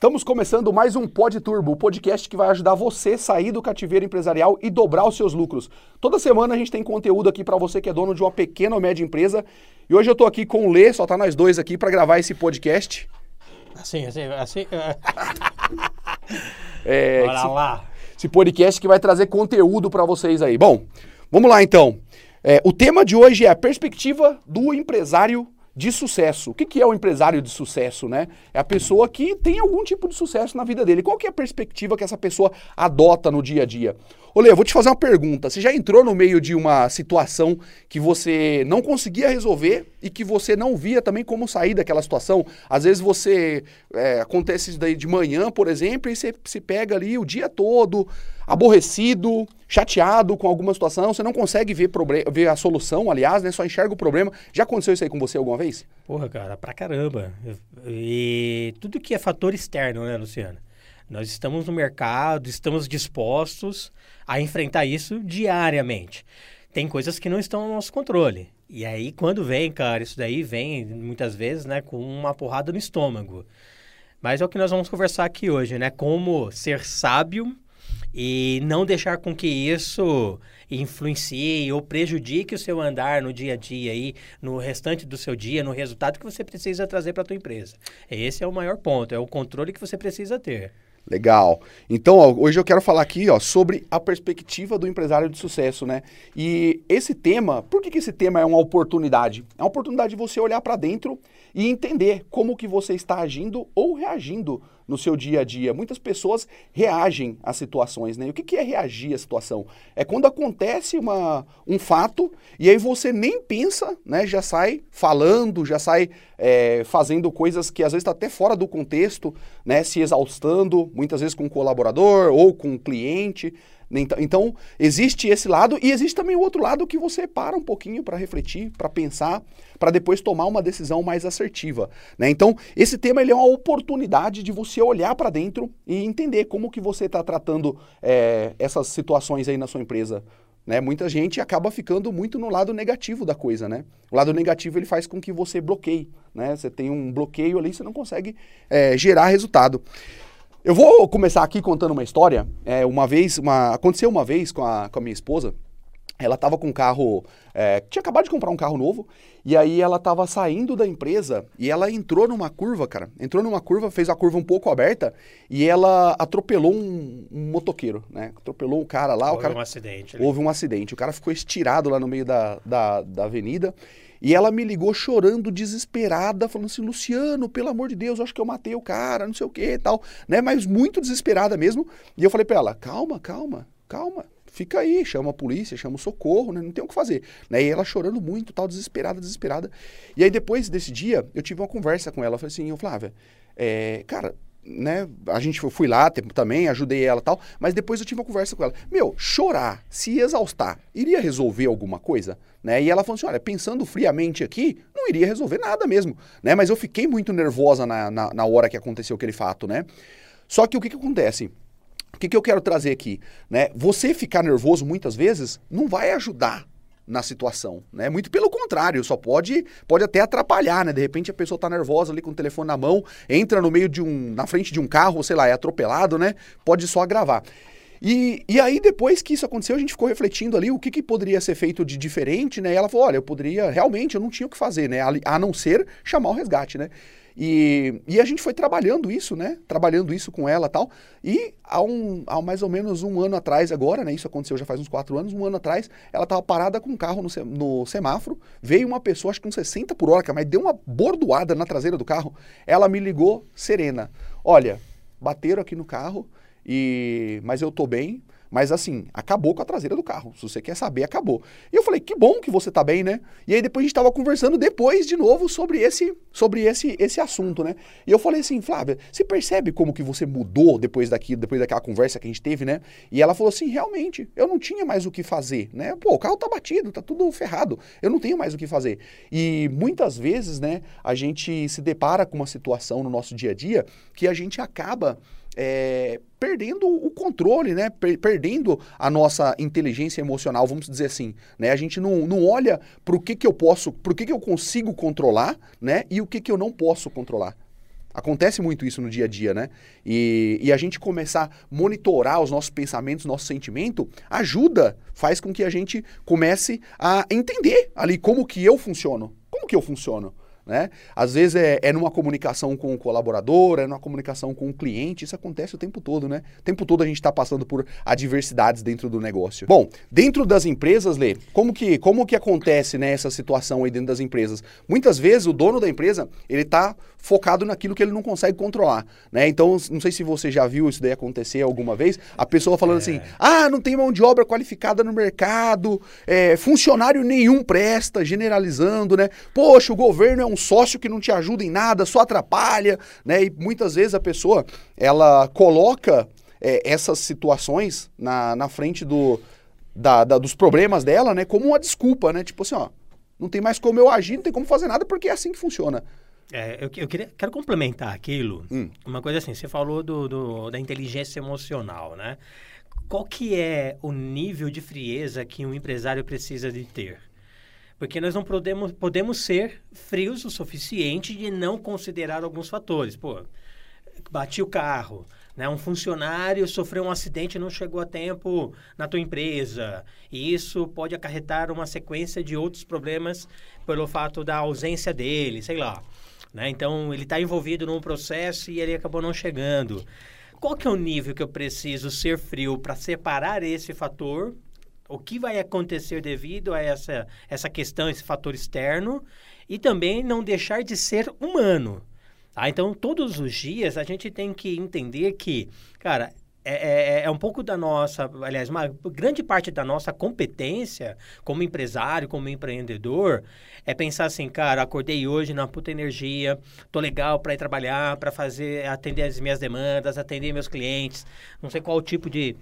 Estamos começando mais um Pod Turbo, o podcast que vai ajudar você a sair do cativeiro empresarial e dobrar os seus lucros. Toda semana a gente tem conteúdo aqui para você que é dono de uma pequena ou média empresa. E hoje eu estou aqui com o Lê, só tá nós dois aqui para gravar esse podcast. Assim, assim, assim. É, Bora esse, lá. esse podcast que vai trazer conteúdo para vocês aí. Bom, vamos lá então. É, o tema de hoje é a perspectiva do empresário de sucesso. O que, que é o empresário de sucesso, né? É a pessoa que tem algum tipo de sucesso na vida dele. Qual que é a perspectiva que essa pessoa adota no dia a dia? Olê, eu vou te fazer uma pergunta. Você já entrou no meio de uma situação que você não conseguia resolver e que você não via também como sair daquela situação? Às vezes você é, acontece isso daí de manhã, por exemplo, e você se pega ali o dia todo aborrecido, chateado com alguma situação, você não consegue ver, ver a solução, aliás, né? Só enxerga o problema. Já aconteceu isso aí com você alguma vez? Porra, cara, pra caramba. E tudo que é fator externo, né, Luciano? Nós estamos no mercado, estamos dispostos a enfrentar isso diariamente. Tem coisas que não estão no nosso controle. E aí, quando vem, cara, isso daí vem muitas vezes, né, com uma porrada no estômago. Mas é o que nós vamos conversar aqui hoje, né? Como ser sábio e não deixar com que isso influencie ou prejudique o seu andar no dia a dia aí, no restante do seu dia, no resultado que você precisa trazer para a tua empresa. Esse é o maior ponto, é o controle que você precisa ter. Legal. Então, ó, hoje eu quero falar aqui ó, sobre a perspectiva do empresário de sucesso, né? E esse tema, por que, que esse tema é uma oportunidade? É uma oportunidade de você olhar para dentro e entender como que você está agindo ou reagindo no seu dia a dia. Muitas pessoas reagem às situações, né? E o que, que é reagir à situação? É quando acontece uma, um fato e aí você nem pensa, né? Já sai falando, já sai é, fazendo coisas que às vezes está até fora do contexto, né? Se exaustando, muitas vezes com o colaborador ou com o cliente. Então, então, existe esse lado e existe também o outro lado que você para um pouquinho para refletir, para pensar, para depois tomar uma decisão mais assertiva. Né? Então, esse tema ele é uma oportunidade de você olhar para dentro e entender como que você está tratando é, essas situações aí na sua empresa. Né? Muita gente acaba ficando muito no lado negativo da coisa, né? O lado negativo ele faz com que você bloqueie, né? Você tem um bloqueio ali, você não consegue é, gerar resultado. Eu vou começar aqui contando uma história. É, uma vez, uma, aconteceu uma vez com a, com a minha esposa. Ela estava com um carro, é, tinha acabado de comprar um carro novo, e aí ela estava saindo da empresa e ela entrou numa curva, cara. Entrou numa curva, fez a curva um pouco aberta e ela atropelou um, um motoqueiro, né? Atropelou o cara lá, Houve cara um acidente. houve um acidente. O cara ficou estirado lá no meio da, da, da avenida. E ela me ligou chorando, desesperada, falando assim: Luciano, pelo amor de Deus, eu acho que eu matei o cara, não sei o que e tal, né? Mas muito desesperada mesmo. E eu falei pra ela: calma, calma, calma. Fica aí, chama a polícia, chama o socorro, né? Não tem o que fazer. Né? E ela chorando muito, tal, desesperada, desesperada. E aí, depois desse dia, eu tive uma conversa com ela. Eu falei assim, Flávia, é, cara, né? A gente eu fui lá também, ajudei ela tal, mas depois eu tive uma conversa com ela. Meu, chorar, se exaustar, iria resolver alguma coisa? Né? E ela falou assim: olha, pensando friamente aqui, não iria resolver nada mesmo. Né? Mas eu fiquei muito nervosa na, na, na hora que aconteceu aquele fato, né? Só que o que, que acontece? O que, que eu quero trazer aqui? Né? Você ficar nervoso muitas vezes não vai ajudar na situação, né? Muito pelo contrário, só pode pode até atrapalhar, né? De repente a pessoa tá nervosa ali com o telefone na mão, entra no meio de um, na frente de um carro, sei lá, é atropelado, né? Pode só agravar. E, e aí, depois que isso aconteceu, a gente ficou refletindo ali o que, que poderia ser feito de diferente, né? E ela falou: olha, eu poderia, realmente, eu não tinha o que fazer, né? A, a não ser chamar o resgate, né? E, e a gente foi trabalhando isso, né? Trabalhando isso com ela tal. E há, um, há mais ou menos um ano atrás, agora, né? Isso aconteceu já faz uns quatro anos. Um ano atrás, ela estava parada com um carro no, no semáforo. Veio uma pessoa, acho que com 60 por hora, cara, mas deu uma bordoada na traseira do carro. Ela me ligou serena. Olha, bateram aqui no carro, e mas eu tô bem. Mas assim, acabou com a traseira do carro. Se você quer saber, acabou. E eu falei, que bom que você tá bem, né? E aí depois a gente tava conversando depois de novo sobre esse sobre esse esse assunto, né? E eu falei assim, Flávia, você percebe como que você mudou depois daqui, depois daquela conversa que a gente teve, né? E ela falou assim, realmente, eu não tinha mais o que fazer, né? Pô, o carro tá batido, tá tudo ferrado. Eu não tenho mais o que fazer. E muitas vezes, né, a gente se depara com uma situação no nosso dia a dia que a gente acaba é, perdendo o controle, né? Per- perdendo a nossa inteligência emocional, vamos dizer assim, né? A gente não, não olha para o que, que eu posso, para o que, que eu consigo controlar, né? E o que, que eu não posso controlar. Acontece muito isso no dia a dia, né? E, e a gente começar a monitorar os nossos pensamentos, nosso sentimento, ajuda, faz com que a gente comece a entender ali como que eu funciono. Como que eu funciono? Né? Às vezes é, é, numa comunicação com o colaborador, é numa comunicação com o cliente, isso acontece o tempo todo, né? O tempo todo a gente está passando por adversidades dentro do negócio. Bom, dentro das empresas, Lê, como que, como que acontece né, essa situação aí dentro das empresas? Muitas vezes o dono da empresa, ele está focado naquilo que ele não consegue controlar, né? Então, não sei se você já viu isso daí acontecer alguma vez, a pessoa falando é. assim, ah, não tem mão de obra qualificada no mercado, é, funcionário nenhum presta, generalizando, né? Poxa, o governo é um sócio que não te ajuda em nada, só atrapalha, né? E muitas vezes a pessoa, ela coloca é, essas situações na, na frente do, da, da, dos problemas dela, né? Como uma desculpa, né? Tipo assim, ó, não tem mais como eu agir, não tem como fazer nada porque é assim que funciona. É, eu, eu queria, quero complementar aquilo. Hum. Uma coisa assim, você falou do, do, da inteligência emocional, né? Qual que é o nível de frieza que um empresário precisa de ter? Porque nós não podemos, podemos ser frios o suficiente de não considerar alguns fatores. Pô, bati o carro, né? Um funcionário sofreu um acidente e não chegou a tempo na tua empresa. E isso pode acarretar uma sequência de outros problemas pelo fato da ausência dele, sei lá. Né? Então, ele está envolvido num processo e ele acabou não chegando. Qual que é o nível que eu preciso ser frio para separar esse fator? O que vai acontecer devido a essa, essa questão, esse fator externo? E também não deixar de ser humano. Tá? Então, todos os dias a gente tem que entender que, cara, é, é, é, um pouco da nossa, aliás, uma grande parte da nossa competência como empresário, como empreendedor, é pensar assim, cara, acordei hoje na puta energia, tô legal para ir trabalhar, para fazer, atender as minhas demandas, atender meus clientes, não sei qual tipo de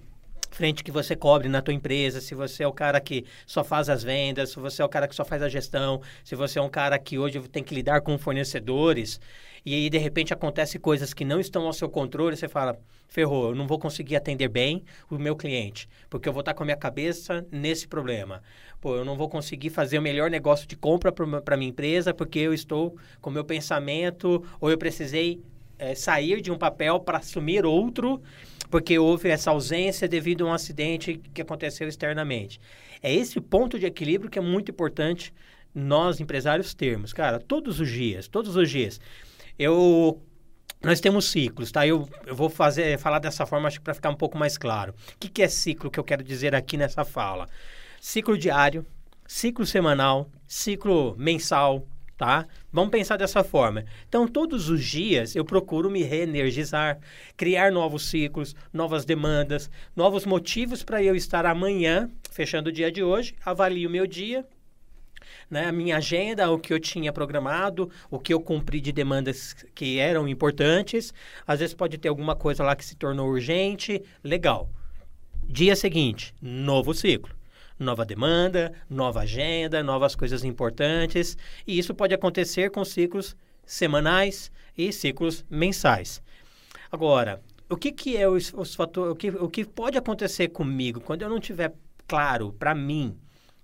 frente que você cobre na tua empresa, se você é o cara que só faz as vendas, se você é o cara que só faz a gestão, se você é um cara que hoje tem que lidar com fornecedores, e aí de repente acontece coisas que não estão ao seu controle, você fala, ferrou, eu não vou conseguir atender bem o meu cliente, porque eu vou estar com a minha cabeça nesse problema. Pô, eu não vou conseguir fazer o melhor negócio de compra para minha empresa, porque eu estou com o meu pensamento, ou eu precisei é, sair de um papel para assumir outro, porque houve essa ausência devido a um acidente que aconteceu externamente. É esse ponto de equilíbrio que é muito importante nós, empresários, termos. Cara, todos os dias, todos os dias. Eu nós temos ciclos, tá? Eu, eu vou fazer, falar dessa forma, acho que para ficar um pouco mais claro. O que, que é ciclo que eu quero dizer aqui nessa fala? Ciclo diário, ciclo semanal, ciclo mensal, tá? Vamos pensar dessa forma. Então, todos os dias eu procuro me reenergizar, criar novos ciclos, novas demandas, novos motivos para eu estar amanhã, fechando o dia de hoje, avalio o meu dia, né, a minha agenda, o que eu tinha programado, o que eu cumpri de demandas que eram importantes. Às vezes pode ter alguma coisa lá que se tornou urgente, legal. Dia seguinte, novo ciclo. Nova demanda, nova agenda, novas coisas importantes. E isso pode acontecer com ciclos semanais e ciclos mensais. Agora, o que, que é os, os fatores, o que, o que pode acontecer comigo quando eu não tiver claro para mim,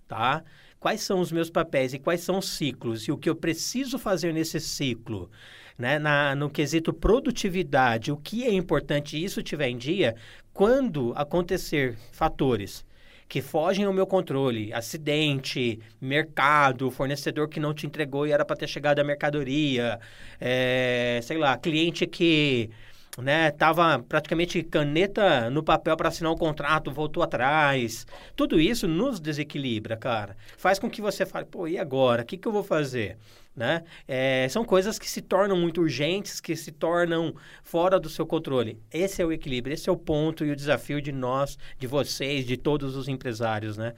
tá? Quais são os meus papéis e quais são os ciclos e o que eu preciso fazer nesse ciclo, né? Na, no quesito produtividade, o que é importante isso tiver em dia, quando acontecer fatores que fogem ao meu controle, acidente, mercado, fornecedor que não te entregou e era para ter chegado a mercadoria, é, sei lá, cliente que né? Tava praticamente caneta no papel para assinar um contrato, voltou atrás. Tudo isso nos desequilibra, cara. Faz com que você fale, pô, e agora? O que, que eu vou fazer? Né? É, são coisas que se tornam muito urgentes, que se tornam fora do seu controle. Esse é o equilíbrio, esse é o ponto e o desafio de nós, de vocês, de todos os empresários, né?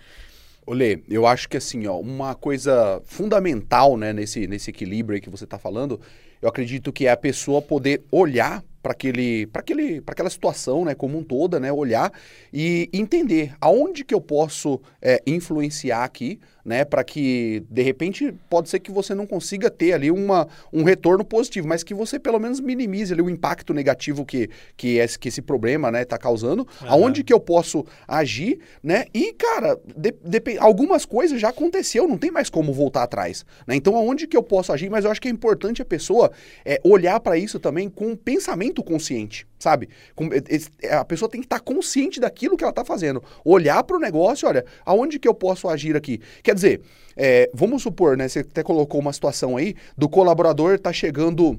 Olê, eu acho que assim, ó, uma coisa fundamental né, nesse, nesse equilíbrio que você está falando, eu acredito que é a pessoa poder olhar para aquele, para aquele, para aquela situação, né, como um toda, né, olhar e entender aonde que eu posso é, influenciar aqui, né, para que de repente pode ser que você não consiga ter ali uma, um retorno positivo, mas que você pelo menos minimize ali o impacto negativo que que esse, que esse problema, né, está causando, uhum. aonde que eu posso agir, né, e cara, de, de, algumas coisas já aconteceu, não tem mais como voltar atrás, né, então aonde que eu posso agir, mas eu acho que é importante a pessoa é olhar para isso também com um pensamento consciente, sabe? Com, é, a pessoa tem que estar tá consciente daquilo que ela está fazendo. Olhar para o negócio, olha, aonde que eu posso agir aqui? Quer dizer, é, vamos supor, né? Você até colocou uma situação aí do colaborador tá chegando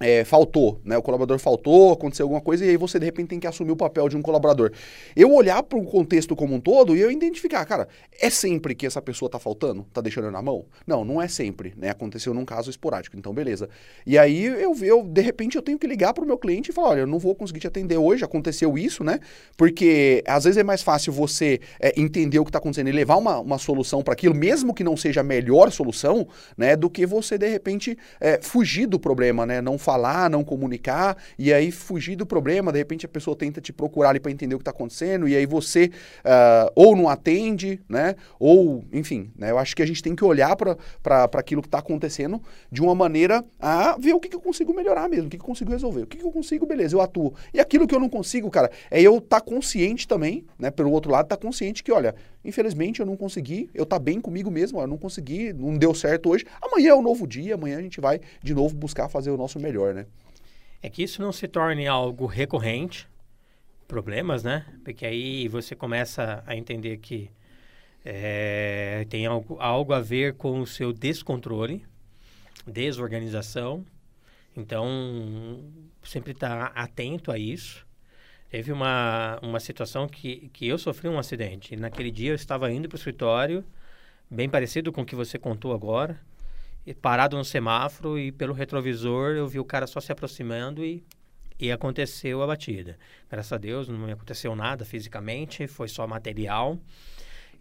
é, faltou, né? O colaborador faltou, aconteceu alguma coisa e aí você de repente tem que assumir o papel de um colaborador. Eu olhar para o contexto como um todo e eu identificar, cara, é sempre que essa pessoa tá faltando, tá deixando na mão? Não, não é sempre, né? Aconteceu num caso esporádico, então beleza. E aí eu, eu de repente eu tenho que ligar para o meu cliente e falar, olha, eu não vou conseguir te atender hoje, aconteceu isso, né? Porque às vezes é mais fácil você é, entender o que está acontecendo e levar uma, uma solução para aquilo, mesmo que não seja a melhor solução, né? Do que você de repente é, fugir do problema, né? Não falar, não comunicar e aí fugir do problema. De repente a pessoa tenta te procurar ali para entender o que está acontecendo e aí você uh, ou não atende, né? Ou, enfim, né? Eu acho que a gente tem que olhar para aquilo que está acontecendo de uma maneira a ver o que, que eu consigo melhorar mesmo, o que, que eu consigo resolver, o que, que eu consigo, beleza, eu atuo. E aquilo que eu não consigo, cara, é eu estar tá consciente também, né? Pelo outro lado, estar tá consciente que, olha, infelizmente eu não consegui, eu tá bem comigo mesmo, eu não consegui, não deu certo hoje. Amanhã é um novo dia, amanhã a gente vai de novo buscar fazer o nosso melhor melhor, né? É que isso não se torne algo recorrente, problemas, né? Porque aí você começa a entender que é, tem algo, algo a ver com o seu descontrole, desorganização. Então, sempre estar tá atento a isso. Teve uma, uma situação que, que eu sofri um acidente. naquele dia eu estava indo para o escritório, bem parecido com o que você contou agora parado no semáforo e pelo retrovisor eu vi o cara só se aproximando e, e aconteceu a batida. Graças a Deus não me aconteceu nada fisicamente, foi só material.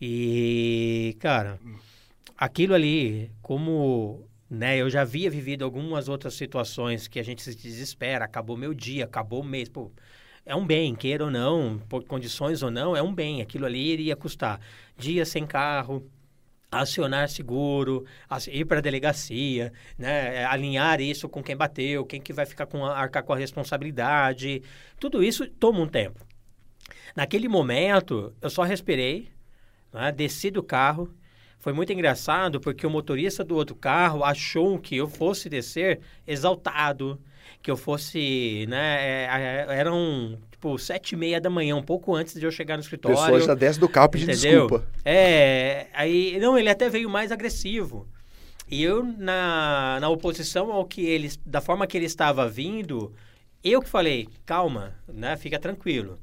E, cara, aquilo ali, como né, eu já havia vivido algumas outras situações que a gente se desespera, acabou meu dia, acabou o mês, pô, é um bem, queira ou não, por condições ou não, é um bem. Aquilo ali iria custar dias sem carro, acionar seguro, ir para a delegacia, né, é, alinhar isso com quem bateu, quem que vai ficar com arcar com a responsabilidade, tudo isso toma um tempo. Naquele momento, eu só respirei, né, desci do carro, foi muito engraçado porque o motorista do outro carro achou que eu fosse descer exaltado, que eu fosse, né, é, é, eram tipo, sete e meia da manhã, um pouco antes de eu chegar no escritório. A pessoa já desce do carro pedindo desculpa. É, aí, não, ele até veio mais agressivo. E eu, na, na oposição ao que ele, da forma que ele estava vindo, eu que falei, calma, né, fica tranquilo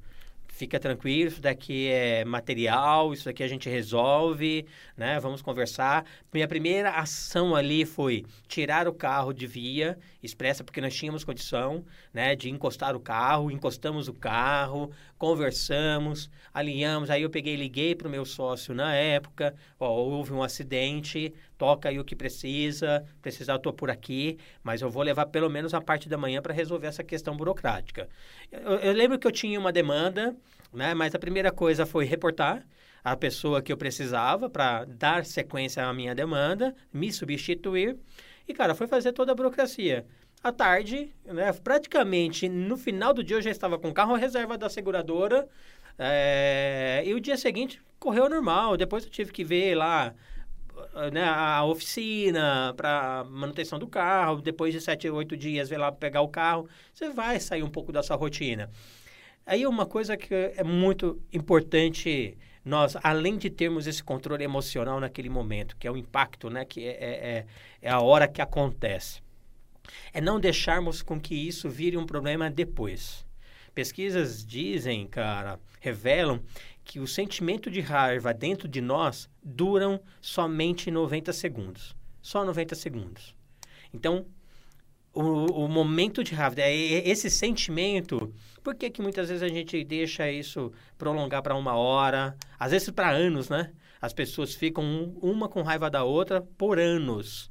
fica tranquilo, isso daqui é material, isso daqui a gente resolve, né? Vamos conversar. Minha primeira ação ali foi tirar o carro de via expressa, porque nós tínhamos condição, né, de encostar o carro, encostamos o carro, conversamos, alinhamos, aí eu peguei liguei para o meu sócio na época, ó, houve um acidente, toca aí o que precisa, precisar eu estou por aqui, mas eu vou levar pelo menos a parte da manhã para resolver essa questão burocrática. Eu, eu, lembro que eu tinha uma demanda, né, mas a primeira coisa foi reportar a pessoa que eu precisava para dar sequência à minha demanda, me substituir, e, cara, foi fazer toda a burocracia. À tarde, né, praticamente no final do dia eu já estava com o carro reserva da seguradora, é, e o dia seguinte correu normal. Depois eu tive que ver lá né, a oficina para manutenção do carro. Depois de sete, oito dias, ver lá pegar o carro. Você vai sair um pouco da sua rotina. Aí uma coisa que é muito importante nós, além de termos esse controle emocional naquele momento, que é o impacto, né, que é, é, é, é a hora que acontece, é não deixarmos com que isso vire um problema depois. Pesquisas dizem, cara, revelam que o sentimento de raiva dentro de nós duram somente 90 segundos. Só 90 segundos. Então, o, o momento de raiva, é esse sentimento, por que, que muitas vezes a gente deixa isso prolongar para uma hora, às vezes para anos, né? As pessoas ficam uma com raiva da outra por anos.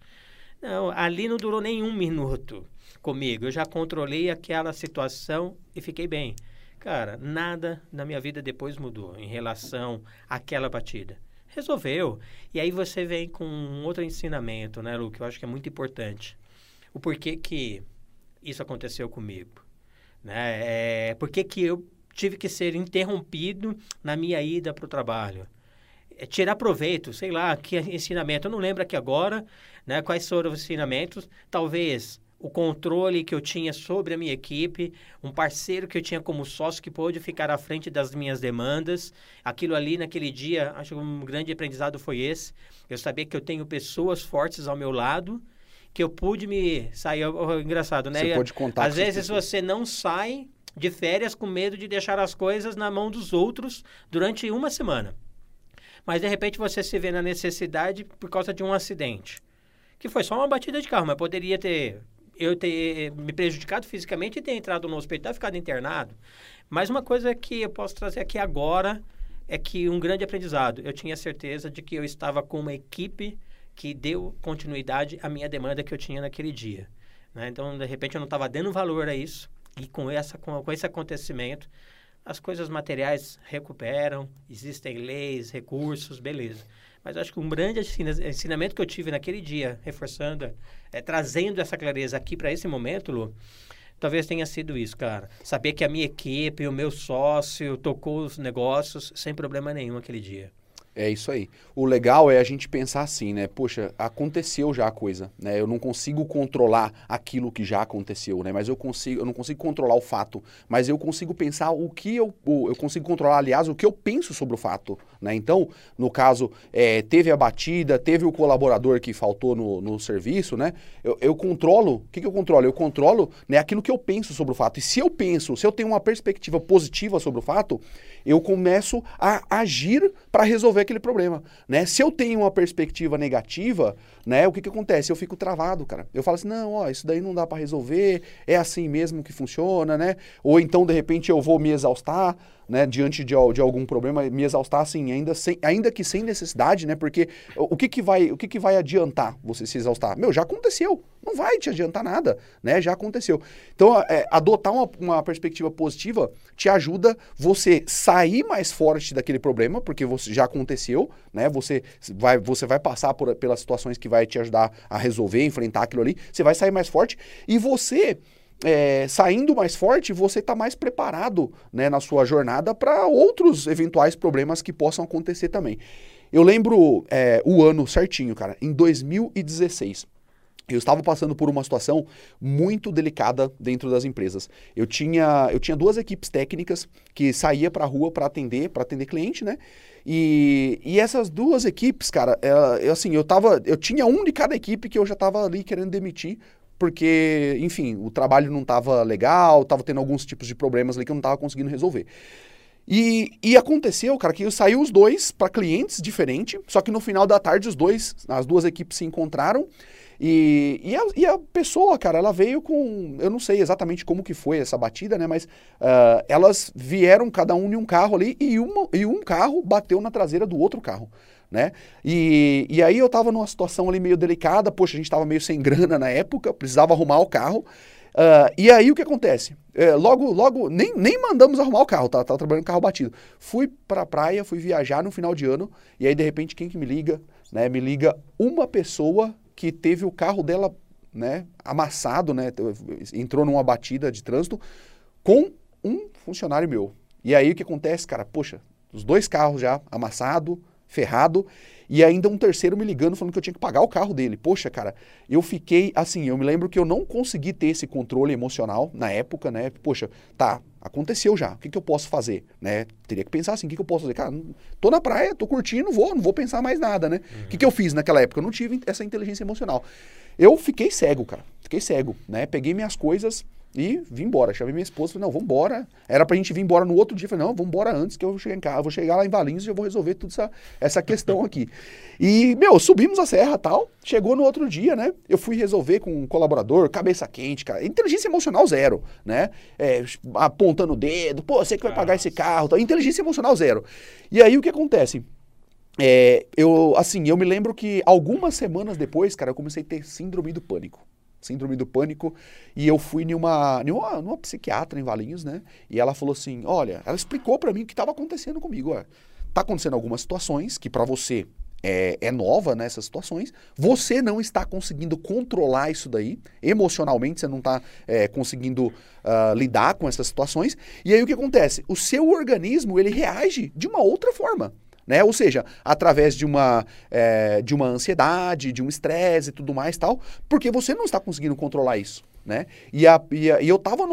Não, ali não durou nem um minuto comigo. Eu já controlei aquela situação e fiquei bem. Cara, nada na minha vida depois mudou em relação àquela batida. Resolveu. E aí você vem com um outro ensinamento, né, Lu, que eu acho que é muito importante o porquê que isso aconteceu comigo. Né? É, por que, eu tive que ser interrompido na minha ida para o trabalho? É tirar proveito, sei lá, que ensinamento. Eu não lembro aqui agora né, quais foram os ensinamentos. Talvez o controle que eu tinha sobre a minha equipe, um parceiro que eu tinha como sócio que pôde ficar à frente das minhas demandas. Aquilo ali naquele dia, acho que um grande aprendizado foi esse. Eu sabia que eu tenho pessoas fortes ao meu lado, que eu pude me sair. Engraçado, né? Você pode contar. Às vezes você não sai de férias com medo de deixar as coisas na mão dos outros durante uma semana. Mas de repente você se vê na necessidade por causa de um acidente. Que foi só uma batida de carro, mas poderia ter eu ter me prejudicado fisicamente e ter entrado no hospital e ficado internado. Mas uma coisa que eu posso trazer aqui agora é que um grande aprendizado. Eu tinha certeza de que eu estava com uma equipe que deu continuidade à minha demanda que eu tinha naquele dia. Né? Então, de repente, eu não estava dando valor a isso. E com, essa, com, com esse acontecimento, as coisas materiais recuperam, existem leis, recursos, beleza. Mas acho que um grande ensinamento que eu tive naquele dia, reforçando, é, trazendo essa clareza aqui para esse momento, Lu, talvez tenha sido isso, cara. Saber que a minha equipe, o meu sócio, tocou os negócios sem problema nenhum aquele dia. É isso aí. O legal é a gente pensar assim, né? Poxa, aconteceu já a coisa, né? Eu não consigo controlar aquilo que já aconteceu, né? Mas eu consigo, eu não consigo controlar o fato, mas eu consigo pensar o que eu, eu consigo controlar, aliás, o que eu penso sobre o fato, né? Então, no caso, é, teve a batida, teve o colaborador que faltou no, no serviço, né? Eu, eu controlo, o que, que eu controlo? Eu controlo né, aquilo que eu penso sobre o fato. E se eu penso, se eu tenho uma perspectiva positiva sobre o fato, eu começo a agir para resolver aquele problema, né? Se eu tenho uma perspectiva negativa, né, o que que acontece? Eu fico travado, cara. Eu falo assim, não, ó, isso daí não dá para resolver, é assim mesmo que funciona, né? Ou então, de repente, eu vou me exaustar, né, diante de, de algum problema, me exaustar assim, ainda, sem, ainda que sem necessidade, né? Porque o que que vai, o que que vai adiantar você se exaustar? Meu, já aconteceu, não vai te adiantar nada, né? Já aconteceu. Então, é, adotar uma, uma perspectiva positiva te ajuda você sair mais forte daquele problema, porque você já aconteceu, né? Você vai, você vai passar por, pelas situações que vai te ajudar a resolver, enfrentar aquilo ali, você vai sair mais forte e você é, saindo mais forte, você está mais preparado né, na sua jornada para outros eventuais problemas que possam acontecer também. Eu lembro é, o ano certinho, cara, em 2016. Eu estava passando por uma situação muito delicada dentro das empresas. Eu tinha, eu tinha duas equipes técnicas que saía para a rua para atender, para atender cliente, né? E, e essas duas equipes, cara, é, eu, assim, eu tava, eu tinha um de cada equipe que eu já estava ali querendo demitir porque, enfim, o trabalho não estava legal, estava tendo alguns tipos de problemas ali que eu não estava conseguindo resolver. E, e, aconteceu, cara, que saiu os dois para clientes diferentes, só que no final da tarde os dois, as duas equipes se encontraram e, e, a, e a pessoa, cara, ela veio com, eu não sei exatamente como que foi essa batida, né, mas uh, elas vieram cada um em um carro ali e, uma, e um carro bateu na traseira do outro carro né? E, e aí eu tava numa situação ali meio delicada, poxa, a gente tava meio sem grana na época, precisava arrumar o carro. Uh, e aí o que acontece? É, logo, logo, nem, nem mandamos arrumar o carro, tá? Tava trabalhando carro batido. Fui pra praia, fui viajar no final de ano, e aí de repente quem que me liga? Né? Me liga uma pessoa que teve o carro dela né, amassado, né? Entrou numa batida de trânsito com um funcionário meu. E aí o que acontece, cara? Poxa, os dois carros já amassado, ferrado. E ainda um terceiro me ligando falando que eu tinha que pagar o carro dele. Poxa, cara, eu fiquei assim, eu me lembro que eu não consegui ter esse controle emocional na época, né? Poxa, tá, aconteceu já. O que, que eu posso fazer, né? Teria que pensar assim, o que, que eu posso fazer? Cara, tô na praia, tô curtindo, vou, não vou pensar mais nada, né? O uhum. que, que eu fiz naquela época? Eu não tive essa inteligência emocional. Eu fiquei cego, cara. Fiquei cego, né? Peguei minhas coisas, e vim embora. Chamei minha esposa, falei, não, vamos embora. Era pra gente vir embora no outro dia. Falei, não, vamos embora antes que eu chegar em casa, vou chegar lá em Valinhos e já vou resolver toda essa, essa questão aqui. E, meu, subimos a serra tal. Chegou no outro dia, né? Eu fui resolver com um colaborador, cabeça quente, cara. Inteligência emocional zero, né? É, apontando o dedo, pô, você que vai pagar esse carro. Tal. Inteligência emocional zero. E aí o que acontece? É, eu, assim, eu me lembro que algumas semanas depois, cara, eu comecei a ter síndrome do pânico síndrome do pânico, e eu fui numa, numa, numa psiquiatra em Valinhos, né? E ela falou assim: olha, ela explicou para mim o que estava acontecendo comigo. Ó. Tá acontecendo algumas situações que para você é, é, nova nessas situações, você não está conseguindo controlar isso daí, emocionalmente você não está é, conseguindo uh, lidar com essas situações, e aí o que acontece? O seu organismo ele reage de uma outra forma. Né? Ou seja, através de uma, é, de uma ansiedade, de um estresse e tudo mais tal, porque você não está conseguindo controlar isso. né? E, a, e, a, e eu estava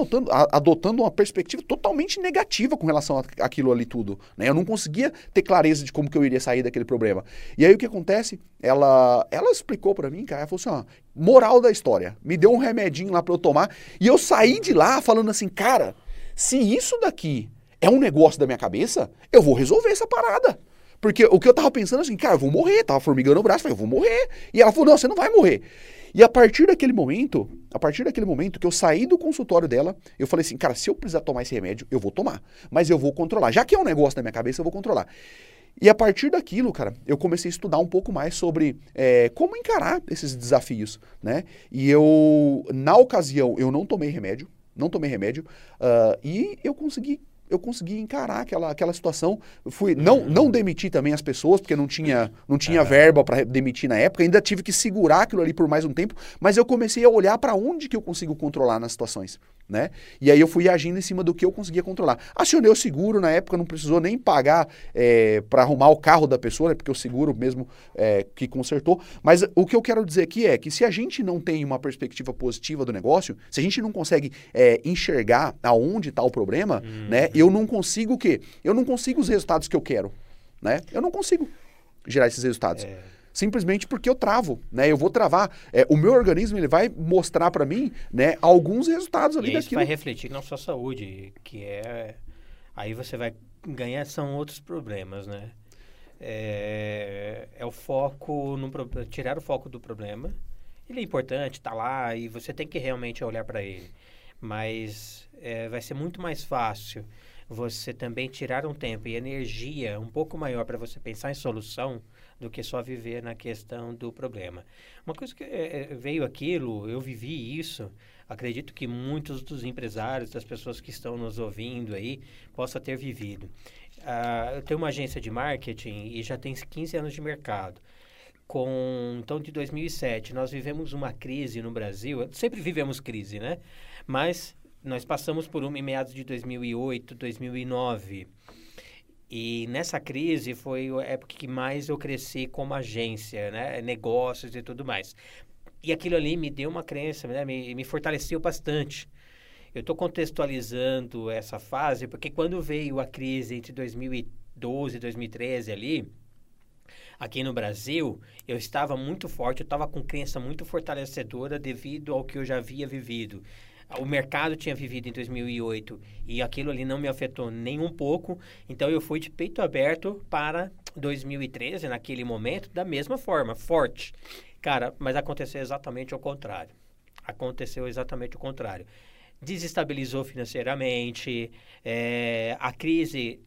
adotando uma perspectiva totalmente negativa com relação àquilo ali tudo, né? Eu não conseguia ter clareza de como que eu iria sair daquele problema. E aí o que acontece? Ela, ela explicou para mim, cara, ela falou assim, ó, moral da história, me deu um remedinho lá para eu tomar, e eu saí de lá falando assim, cara, se isso daqui é um negócio da minha cabeça, eu vou resolver essa parada. Porque o que eu tava pensando assim, cara, eu vou morrer, tava formigando o braço, falei, eu vou morrer. E ela falou, não, você não vai morrer. E a partir daquele momento, a partir daquele momento que eu saí do consultório dela, eu falei assim, cara, se eu precisar tomar esse remédio, eu vou tomar. Mas eu vou controlar. Já que é um negócio na minha cabeça, eu vou controlar. E a partir daquilo, cara, eu comecei a estudar um pouco mais sobre é, como encarar esses desafios, né? E eu, na ocasião, eu não tomei remédio, não tomei remédio, uh, e eu consegui eu consegui encarar aquela, aquela situação. fui não, uhum. não demiti também as pessoas, porque não tinha, não tinha verba para demitir na época. Ainda tive que segurar aquilo ali por mais um tempo, mas eu comecei a olhar para onde que eu consigo controlar nas situações né? E aí eu fui agindo em cima do que eu conseguia controlar. Acionei o seguro, na época não precisou nem pagar é, para arrumar o carro da pessoa, né? porque o seguro mesmo é, que consertou. Mas o que eu quero dizer aqui é que se a gente não tem uma perspectiva positiva do negócio, se a gente não consegue é, enxergar aonde está o problema, uhum. né? Eu não consigo o quê? Eu não consigo os resultados que eu quero, né? Eu não consigo gerar esses resultados. É simplesmente porque eu travo, né? Eu vou travar. É, o meu organismo ele vai mostrar para mim, né, alguns resultados ali e daquilo. Isso vai refletir na sua saúde, que é aí você vai ganhar são outros problemas, né? É, é o foco no tirar o foco do problema. Ele é importante, tá lá e você tem que realmente olhar para ele. Mas é, vai ser muito mais fácil você também tirar um tempo e energia um pouco maior para você pensar em solução do que só viver na questão do problema. Uma coisa que é, veio aquilo, eu vivi isso, acredito que muitos dos empresários, das pessoas que estão nos ouvindo aí, possa ter vivido. Uh, eu tenho uma agência de marketing e já tem 15 anos de mercado. Com, então, de 2007, nós vivemos uma crise no Brasil, sempre vivemos crise, né? Mas nós passamos por uma em meados de 2008, 2009. E nessa crise foi a época que mais eu cresci como agência, né? Negócios e tudo mais. E aquilo ali me deu uma crença, né? me, me fortaleceu bastante. Eu estou contextualizando essa fase porque quando veio a crise entre 2012 e 2013 ali, aqui no Brasil, eu estava muito forte, eu estava com crença muito fortalecedora devido ao que eu já havia vivido o mercado tinha vivido em 2008 e aquilo ali não me afetou nem um pouco. Então eu fui de peito aberto para 2013, naquele momento, da mesma forma, forte. Cara, mas aconteceu exatamente o contrário. Aconteceu exatamente o contrário. Desestabilizou financeiramente, é, a crise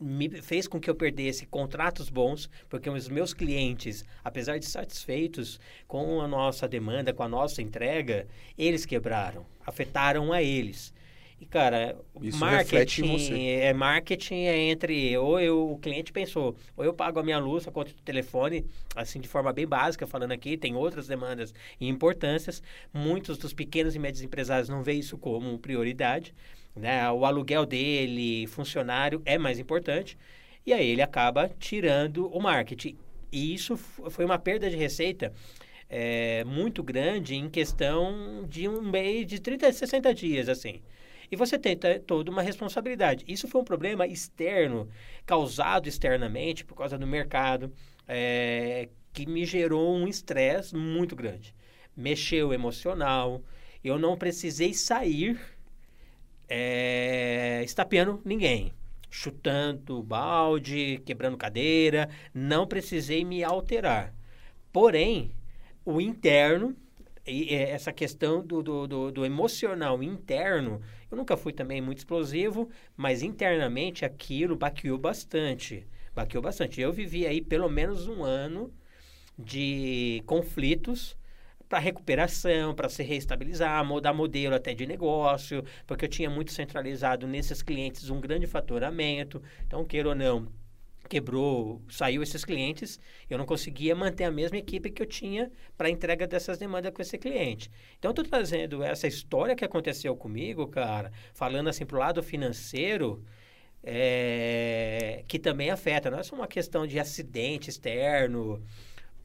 me fez com que eu perdesse contratos bons, porque os meus clientes, apesar de satisfeitos com a nossa demanda, com a nossa entrega, eles quebraram, afetaram a eles. E cara, Isso marketing é marketing é entre ou eu, o cliente pensou, ou eu pago a minha luz, a conta do telefone, assim de forma bem básica, falando aqui, tem outras demandas e importâncias. Muitos dos pequenos e médios empresários não veem isso como prioridade né? O aluguel dele, funcionário, é mais importante. E aí ele acaba tirando o marketing. E isso foi uma perda de receita é, muito grande em questão de um mês, de 30 a 60 dias, assim. E você tem toda uma responsabilidade. Isso foi um problema externo, causado externamente por causa do mercado, é, que me gerou um estresse muito grande. Mexeu emocional, eu não precisei sair é, estapeando ninguém. Chutando balde, quebrando cadeira. Não precisei me alterar. Porém, o interno, e essa questão do, do, do, do, emocional interno, eu nunca fui também muito explosivo, mas internamente aquilo baqueou bastante. Baqueou bastante. Eu vivi aí pelo menos um ano de conflitos para recuperação, para se reestabilizar, mudar modelo até de negócio, porque eu tinha muito centralizado nesses clientes um grande faturamento. Então, queira ou não, quebrou, saiu esses clientes, eu não conseguia manter a mesma equipe que eu tinha para entrega dessas demandas com esse cliente. Então, estou trazendo essa história que aconteceu comigo, cara, falando assim para o lado financeiro, é, que também afeta. Não é só uma questão de acidente externo,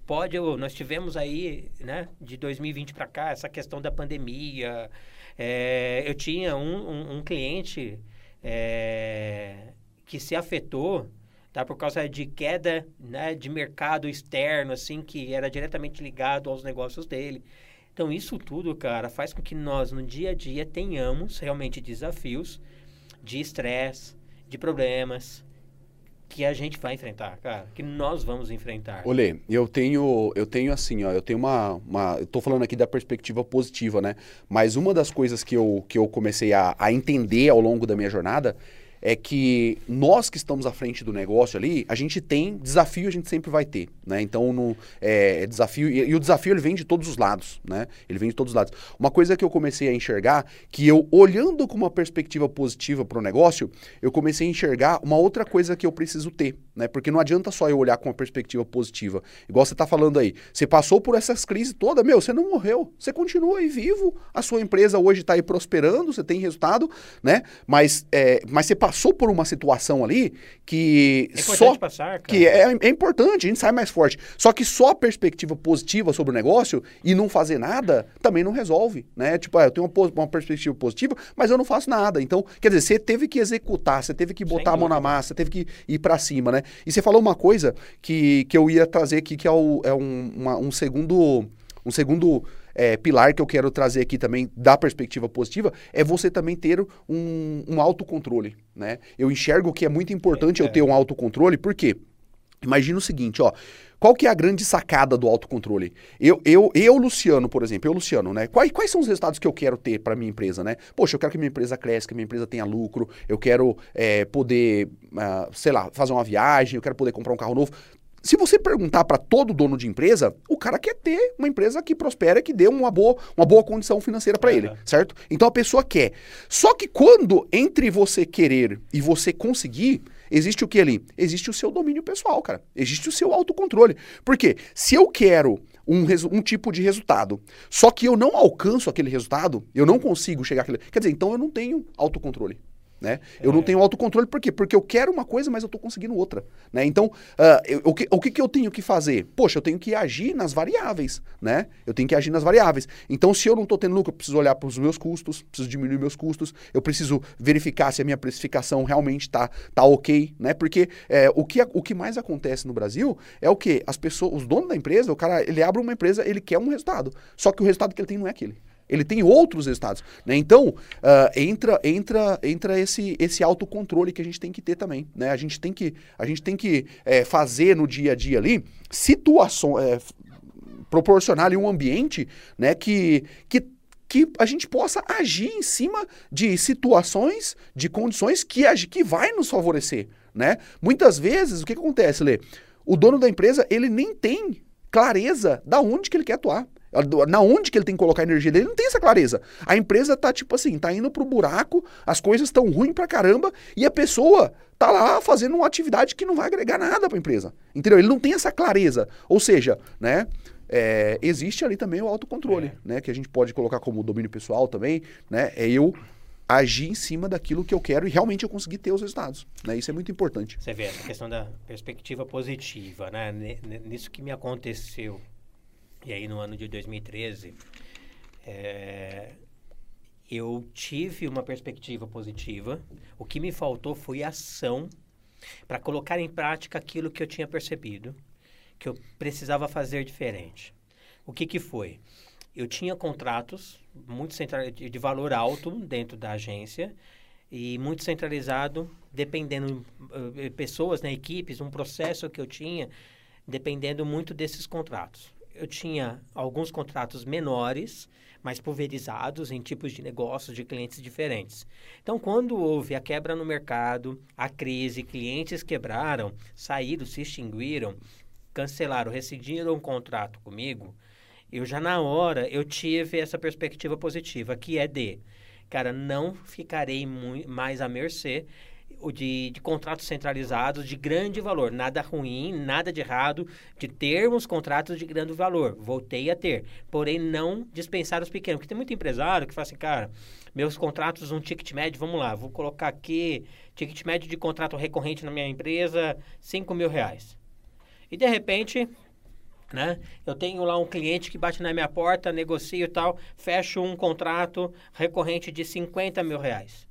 pode, nós tivemos aí, né, de 2020 para cá, essa questão da pandemia. É, eu tinha um, um, um cliente é, que se afetou tá, por causa de queda né, de mercado externo, assim, que era diretamente ligado aos negócios dele. Então, isso tudo, cara, faz com que nós, no dia a dia, tenhamos realmente desafios de estresse, de problemas, que a gente vai enfrentar, cara, que nós vamos enfrentar. Olê, eu tenho, eu tenho assim, ó, eu tenho uma, uma, eu tô falando aqui da perspectiva positiva, né? Mas uma das coisas que eu, que eu comecei a, a entender ao longo da minha jornada é que nós que estamos à frente do negócio ali, a gente tem desafio, a gente sempre vai ter, né? Então, no, é, é desafio e, e, o desafio ele vem de todos os lados, né? Ele vem de todos os lados. Uma coisa que eu comecei a enxergar, que eu olhando com uma perspectiva positiva para o negócio, eu comecei a enxergar uma outra coisa que eu preciso ter, né? Porque não adianta só eu olhar com uma perspectiva positiva. Igual você está falando aí, você passou por essas crises todas, meu, você não morreu, você continua aí vivo, a sua empresa hoje está aí prosperando, você tem resultado, né? Mas, é, mas você passou passou por uma situação ali que é só passar, que é, é, importante, a gente sai mais forte. Só que só a perspectiva positiva sobre o negócio e não fazer nada também não resolve, né? Tipo, ah, eu tenho uma, uma perspectiva positiva, mas eu não faço nada. Então, quer dizer, você teve que executar, você teve que botar a mão na massa, você teve que ir para cima, né? E você falou uma coisa que, que eu ia trazer aqui que é, o, é um, uma, um segundo um segundo é, pilar que eu quero trazer aqui também da perspectiva positiva é você também ter um, um autocontrole, né? Eu enxergo que é muito importante é, eu ter um autocontrole, por quê? Imagina o seguinte, ó. Qual que é a grande sacada do autocontrole? Eu, eu, eu Luciano, por exemplo, eu, Luciano, né? Quais, quais são os resultados que eu quero ter para minha empresa, né? Poxa, eu quero que minha empresa cresça, que minha empresa tenha lucro, eu quero é, poder, uh, sei lá, fazer uma viagem, eu quero poder comprar um carro novo. Se você perguntar para todo dono de empresa, o cara quer ter uma empresa que prospere, que dê uma boa, uma boa condição financeira para uhum. ele, certo? Então a pessoa quer. Só que quando entre você querer e você conseguir, existe o que ali? Existe o seu domínio pessoal, cara. Existe o seu autocontrole. Porque se eu quero um, um tipo de resultado, só que eu não alcanço aquele resultado, eu não consigo chegar àquele. Quer dizer, então eu não tenho autocontrole. Né? É. Eu não tenho autocontrole, por quê? Porque eu quero uma coisa, mas eu estou conseguindo outra. Né? Então, uh, eu, o, que, o que, que eu tenho que fazer? Poxa, eu tenho que agir nas variáveis. Né? Eu tenho que agir nas variáveis. Então, se eu não estou tendo lucro, eu preciso olhar para os meus custos, preciso diminuir meus custos, eu preciso verificar se a minha precificação realmente está tá ok. Né? Porque é, o, que, o que mais acontece no Brasil é o que? As pessoas, os donos da empresa, o cara, ele abre uma empresa, ele quer um resultado. Só que o resultado que ele tem não é aquele ele tem outros estados. Né? Então, uh, entra, entra, entra esse, esse autocontrole que a gente tem que ter também. Né? A gente tem que, a gente tem que é, fazer no dia a dia ali situações. É, proporcionar ali um ambiente né, que, que que a gente possa agir em cima de situações, de condições que, que vai nos favorecer, né? Muitas vezes, o que, que acontece, Lê? O dono da empresa, ele nem tem clareza da onde que ele quer atuar. Na onde que ele tem que colocar a energia dele, não tem essa clareza. A empresa tá tipo assim, tá indo pro buraco, as coisas estão ruins pra caramba e a pessoa tá lá fazendo uma atividade que não vai agregar nada pra empresa. Entendeu? Ele não tem essa clareza. Ou seja, né? É, existe ali também o autocontrole, é. né? Que a gente pode colocar como domínio pessoal também, né? É eu agir em cima daquilo que eu quero e realmente eu conseguir ter os resultados. Né? Isso é muito importante. Você vê essa questão da perspectiva positiva, né? Nisso que me aconteceu e aí, no ano de 2013, é, eu tive uma perspectiva positiva. O que me faltou foi ação para colocar em prática aquilo que eu tinha percebido, que eu precisava fazer diferente. O que, que foi? Eu tinha contratos muito central, de valor alto dentro da agência e muito centralizado, dependendo uh, pessoas, né, equipes, um processo que eu tinha, dependendo muito desses contratos eu tinha alguns contratos menores, mais pulverizados em tipos de negócios de clientes diferentes. Então, quando houve a quebra no mercado, a crise, clientes quebraram, saíram, se extinguiram, cancelaram, rescindiram um contrato comigo, eu já na hora eu tive essa perspectiva positiva, que é de, cara, não ficarei mais à mercê de, de contratos centralizados de grande valor. Nada ruim, nada de errado de termos contratos de grande valor. Voltei a ter. Porém, não dispensar os pequenos. Porque tem muito empresário que fala assim, cara, meus contratos, um ticket médio, vamos lá, vou colocar aqui, ticket médio de contrato recorrente na minha empresa, 5 mil reais. E de repente, Né? Eu tenho lá um cliente que bate na minha porta, negocio e tal, fecho um contrato recorrente de 50 mil reais.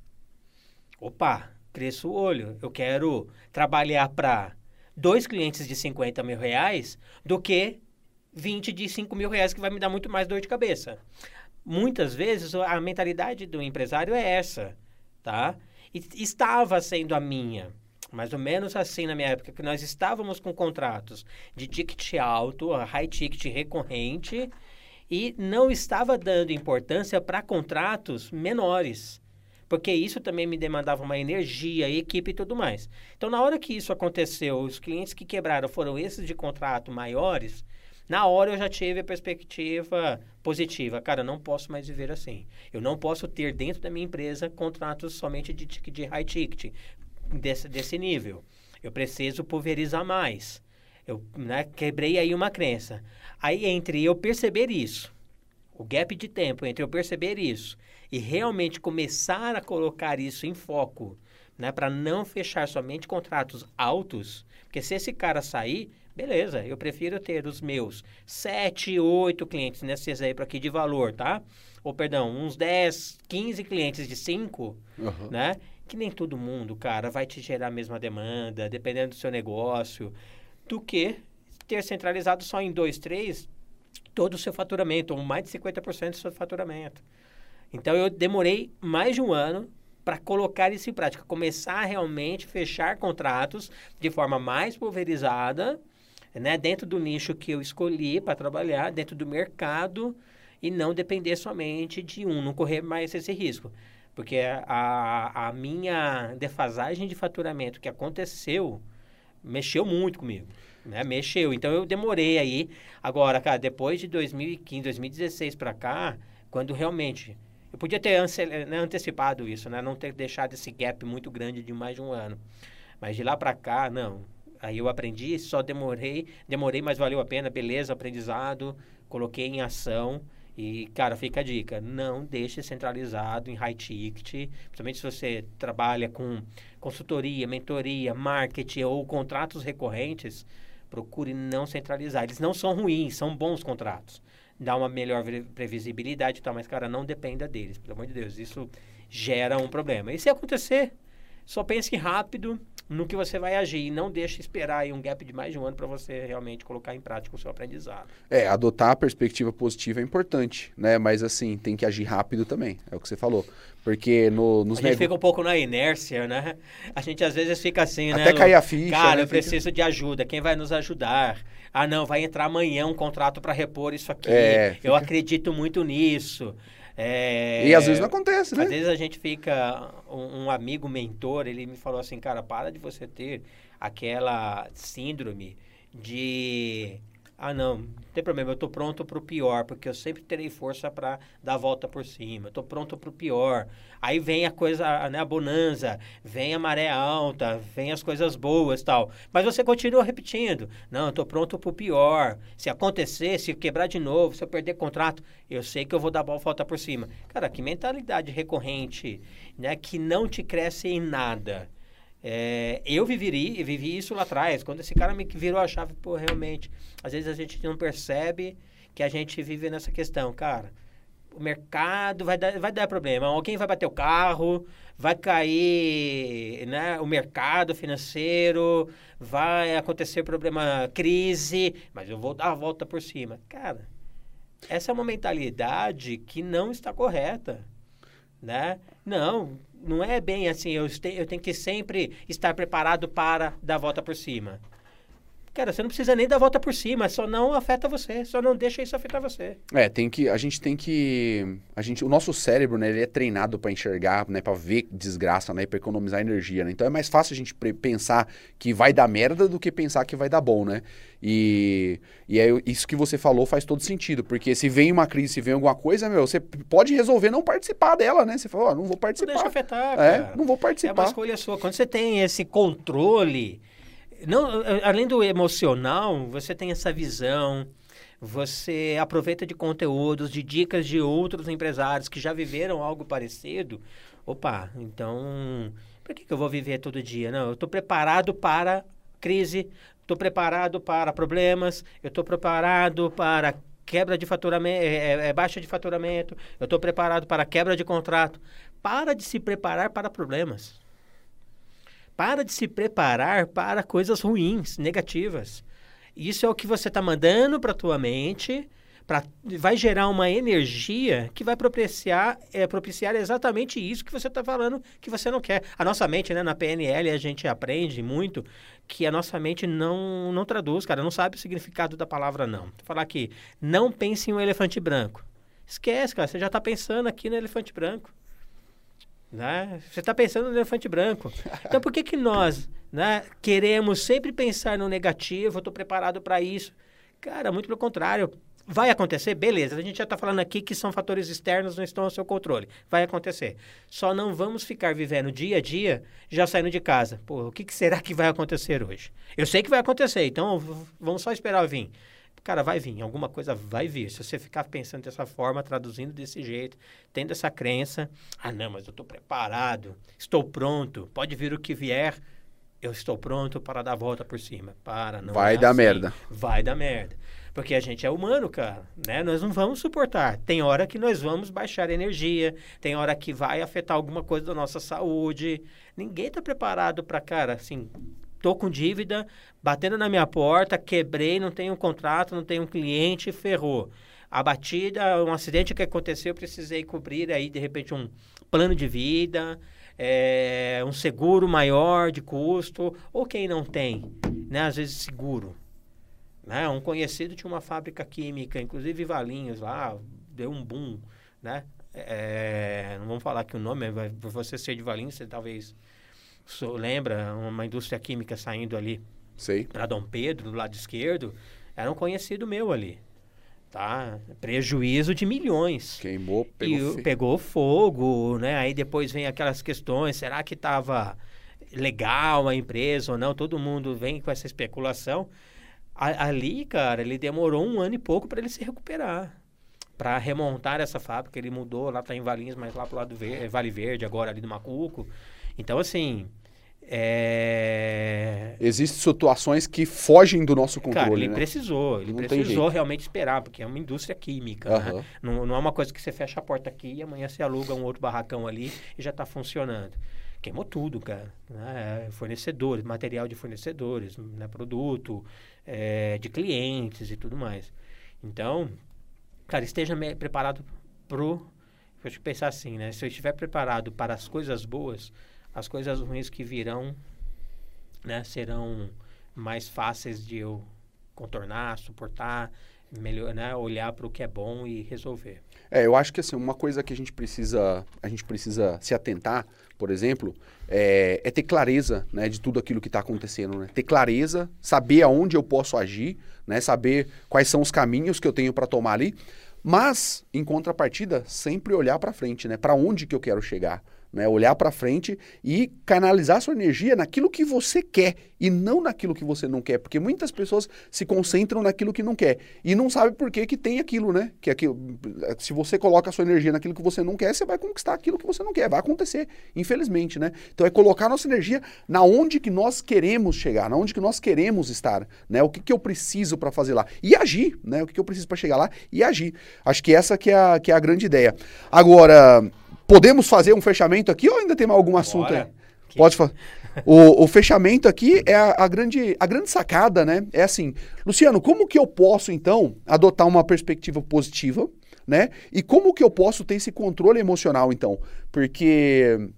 Opa, cresço o olho. Eu quero trabalhar para dois clientes de 50 mil reais do que 20 de 5 mil reais, que vai me dar muito mais dor de cabeça. Muitas vezes a mentalidade do empresário é essa, tá? E estava sendo a minha mais ou menos assim na minha época, que nós estávamos com contratos de ticket alto, high ticket recorrente, e não estava dando importância para contratos menores. Porque isso também me demandava uma energia, equipe e tudo mais. Então, na hora que isso aconteceu, os clientes que quebraram foram esses de contrato maiores, na hora eu já tive a perspectiva positiva. Cara, não posso mais viver assim. Eu não posso ter dentro da minha empresa contratos somente de, de high ticket desse, desse nível. Eu preciso pulverizar mais. Eu né, quebrei aí uma crença. Aí, entre eu perceber isso, o gap de tempo entre eu perceber isso e realmente começar a colocar isso em foco, né, para não fechar somente contratos altos, porque se esse cara sair, beleza, eu prefiro ter os meus 7, 8 clientes nesse exemplo aqui de valor, tá? Ou, perdão, uns 10, 15 clientes de 5, uhum. né? que nem todo mundo, cara, vai te gerar a mesma demanda, dependendo do seu negócio, do que ter centralizado só em dois, três, todo o seu faturamento, ou mais de 50% do seu faturamento. Então, eu demorei mais de um ano para colocar isso em prática, começar a realmente fechar contratos de forma mais pulverizada, né, dentro do nicho que eu escolhi para trabalhar, dentro do mercado, e não depender somente de um, não correr mais esse risco. Porque a, a minha defasagem de faturamento que aconteceu mexeu muito comigo. Né? Mexeu. Então eu demorei aí. Agora, cara, depois de 2015, 2016 para cá, quando realmente. Eu podia ter né, antecipado isso, né? Não ter deixado esse gap muito grande de mais de um ano. Mas de lá para cá, não. Aí eu aprendi, só demorei, demorei, mas valeu a pena, beleza, aprendizado, coloquei em ação. E, cara, fica a dica, não deixe centralizado em high ticket, principalmente se você trabalha com consultoria, mentoria, marketing ou contratos recorrentes, procure não centralizar. Eles não são ruins, são bons contratos. Dá uma melhor previsibilidade e tal, mas, cara, não dependa deles, pelo amor de Deus. Isso gera um problema. E se acontecer, só pense rápido no que você vai agir. E não deixe esperar aí um gap de mais de um ano para você realmente colocar em prática o seu aprendizado. É, adotar a perspectiva positiva é importante, né? Mas assim, tem que agir rápido também, é o que você falou. Porque no, nos A gente fica um pouco na inércia, né? A gente às vezes fica assim, Até né? Até cair a ficha. Cara, né? eu preciso de ajuda. Quem vai nos ajudar? Ah, não, vai entrar amanhã um contrato para repor isso aqui. É, fica... Eu acredito muito nisso. É, e às vezes não acontece, né? Às vezes a gente fica. Um, um, amigo mentor, ele me falou assim, cara, para de você ter aquela síndrome de ah, não, não tem problema, eu estou pronto para o pior, porque eu sempre terei força para dar a volta por cima. Estou pronto para o pior. Aí vem a coisa, né, a bonança, vem a maré alta, vem as coisas boas tal. Mas você continua repetindo. Não, estou pronto para o pior. Se acontecer, se quebrar de novo, se eu perder contrato, eu sei que eu vou dar a volta por cima. Cara, que mentalidade recorrente, né, que não te cresce em nada. É, eu viveria, vivi isso lá atrás, quando esse cara me virou a chave, pô, realmente, às vezes a gente não percebe que a gente vive nessa questão, cara. O mercado vai dar, vai dar problema. Alguém vai bater o carro, vai cair né, o mercado financeiro, vai acontecer problema, crise, mas eu vou dar a volta por cima. Cara, essa é uma mentalidade que não está correta, né? Não, não é bem assim, eu, te, eu tenho que sempre estar preparado para dar a volta por cima. Cara, você não precisa nem dar a volta por cima, só não afeta você, só não deixa isso afetar você. É, tem que, a gente tem que, a gente, o nosso cérebro, né, ele é treinado para enxergar, né, para ver desgraça, né, para economizar energia, né? Então é mais fácil a gente pensar que vai dar merda do que pensar que vai dar bom, né? E, e é isso que você falou faz todo sentido, porque se vem uma crise, se vem alguma coisa, meu, você pode resolver não participar dela, né? Você falou, oh, não vou participar. Não deixa afetar, é, cara. não vou participar. É uma escolha sua. Quando você tem esse controle não, além do emocional, você tem essa visão, você aproveita de conteúdos, de dicas de outros empresários que já viveram algo parecido. Opa, então, por que, que eu vou viver todo dia? Não, eu estou preparado para crise, estou preparado para problemas, eu estou preparado para quebra de faturamento, é, é, é baixa de faturamento, eu estou preparado para quebra de contrato. Para de se preparar para problemas. Para de se preparar para coisas ruins, negativas. Isso é o que você está mandando para a tua mente, pra, vai gerar uma energia que vai propiciar, é, propiciar exatamente isso que você está falando que você não quer. A nossa mente, né, na PNL, a gente aprende muito que a nossa mente não, não traduz, cara, não sabe o significado da palavra não. Vou falar aqui, não pense em um elefante branco. Esquece, cara, você já está pensando aqui no elefante branco. Né? Você está pensando no elefante branco. Então, por que, que nós né, queremos sempre pensar no negativo? Estou preparado para isso. Cara, muito pelo contrário. Vai acontecer? Beleza. A gente já está falando aqui que são fatores externos, não estão ao seu controle. Vai acontecer. Só não vamos ficar vivendo dia a dia já saindo de casa. Pô, o que, que será que vai acontecer hoje? Eu sei que vai acontecer, então vamos só esperar vir. Cara, vai vir, alguma coisa vai vir. Se você ficar pensando dessa forma, traduzindo desse jeito, tendo essa crença, ah, não, mas eu estou preparado, estou pronto, pode vir o que vier, eu estou pronto para dar a volta por cima. Para, não Vai é dar assim. merda. Vai dar merda. Porque a gente é humano, cara, né? Nós não vamos suportar. Tem hora que nós vamos baixar energia, tem hora que vai afetar alguma coisa da nossa saúde. Ninguém está preparado para, cara, assim, tô com dívida, batendo na minha porta, quebrei, não tenho contrato, não tenho cliente, ferrou. A batida, um acidente que aconteceu, eu precisei cobrir aí, de repente, um plano de vida, é, um seguro maior de custo, ou quem não tem, né? Às vezes seguro. Né? Um conhecido tinha uma fábrica química, inclusive Valinhos lá, deu um boom, né? É, não vamos falar que o nome, por você ser de Valinhos, você talvez so, lembra uma indústria química saindo ali para Dom Pedro, do lado esquerdo, era um conhecido meu ali. Tá? Prejuízo de milhões. Queimou, pegou, e, pegou fogo, né? Aí depois vem aquelas questões, será que estava legal a empresa ou não? Todo mundo vem com essa especulação. A, ali, cara, ele demorou um ano e pouco para ele se recuperar. Para remontar essa fábrica, ele mudou, lá tá em Valinhos, mas lá pro lado do Vale Verde, agora ali do Macuco. Então, assim, é... Existem situações que fogem do nosso controle. Cara, ele né? precisou, ele não precisou realmente esperar, porque é uma indústria química. Uhum. Né? Não, não é uma coisa que você fecha a porta aqui e amanhã você aluga um outro barracão ali e já está funcionando. Queimou tudo, cara. Né? Fornecedores, material de fornecedores, né? produto, é, de clientes e tudo mais. Então, cara, esteja preparado pro. Deixa eu pensar assim, né? Se eu estiver preparado para as coisas boas, as coisas ruins que virão, né, serão mais fáceis de eu contornar, suportar, melhor, né, olhar para o que é bom e resolver. É, eu acho que assim, uma coisa que a gente precisa, a gente precisa se atentar, por exemplo, é, é ter clareza, né, de tudo aquilo que está acontecendo, né? Ter clareza, saber aonde eu posso agir, né, saber quais são os caminhos que eu tenho para tomar ali, mas em contrapartida, sempre olhar para frente, né? Para onde que eu quero chegar? Né? Olhar para frente e canalizar sua energia naquilo que você quer e não naquilo que você não quer, porque muitas pessoas se concentram naquilo que não quer e não sabe por que, que tem aquilo, né? Que aquilo, se você coloca a sua energia naquilo que você não quer, você vai conquistar aquilo que você não quer, vai acontecer, infelizmente, né? Então é colocar nossa energia na onde que nós queremos chegar, na onde que nós queremos estar, né? O que, que eu preciso para fazer lá e agir, né? O que, que eu preciso para chegar lá e agir. Acho que essa que é a, que é a grande ideia. Agora, Podemos fazer um fechamento aqui ou ainda tem algum assunto Bora. aí? Que... Pode fazer. O, o, fechamento aqui é a, a, grande, a grande sacada, né? É assim, Luciano, como que eu posso, então, adotar uma perspectiva positiva, né? E como que eu posso ter esse controle emocional, então? Porque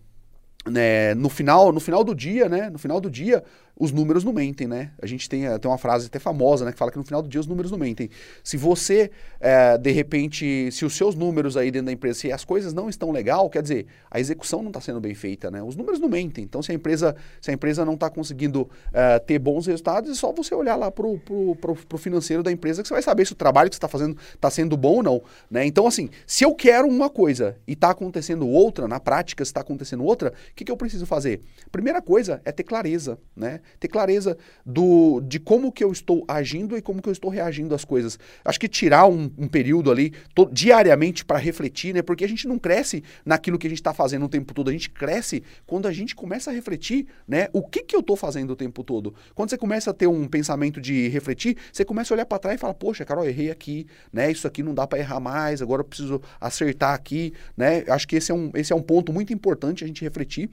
né, no, final, no final do dia, né? No final do dia, os números não mentem, né? A gente tem, tem uma frase até famosa, né? Que fala que no final do dia os números não mentem. Se você, é, de repente, se os seus números aí dentro da empresa, se as coisas não estão legal, quer dizer, a execução não está sendo bem feita, né? Os números não mentem. Então, se a empresa, se a empresa não está conseguindo é, ter bons resultados, é só você olhar lá pro, pro, financeiro da empresa que você vai saber se o trabalho que você está fazendo está sendo bom ou não, né? Então, assim, se eu quero uma coisa e está acontecendo outra, na prática está acontecendo outra, O que, que eu preciso fazer? Primeira coisa é ter clareza, né? Ter clareza do, de como que eu estou agindo e como que eu estou reagindo às coisas. Acho que tirar um, um período ali to, diariamente para refletir, né? Porque a gente não cresce naquilo que a gente está fazendo o tempo todo. A gente cresce quando a gente começa a refletir, né? O que que eu estou fazendo o tempo todo? Quando você começa a ter um pensamento de refletir, você começa a olhar para trás e fala, poxa, Carol, errei aqui, né? Isso aqui não dá para errar mais. Agora eu preciso acertar aqui, né? Acho que esse é um, esse é um ponto muito importante a gente refletir.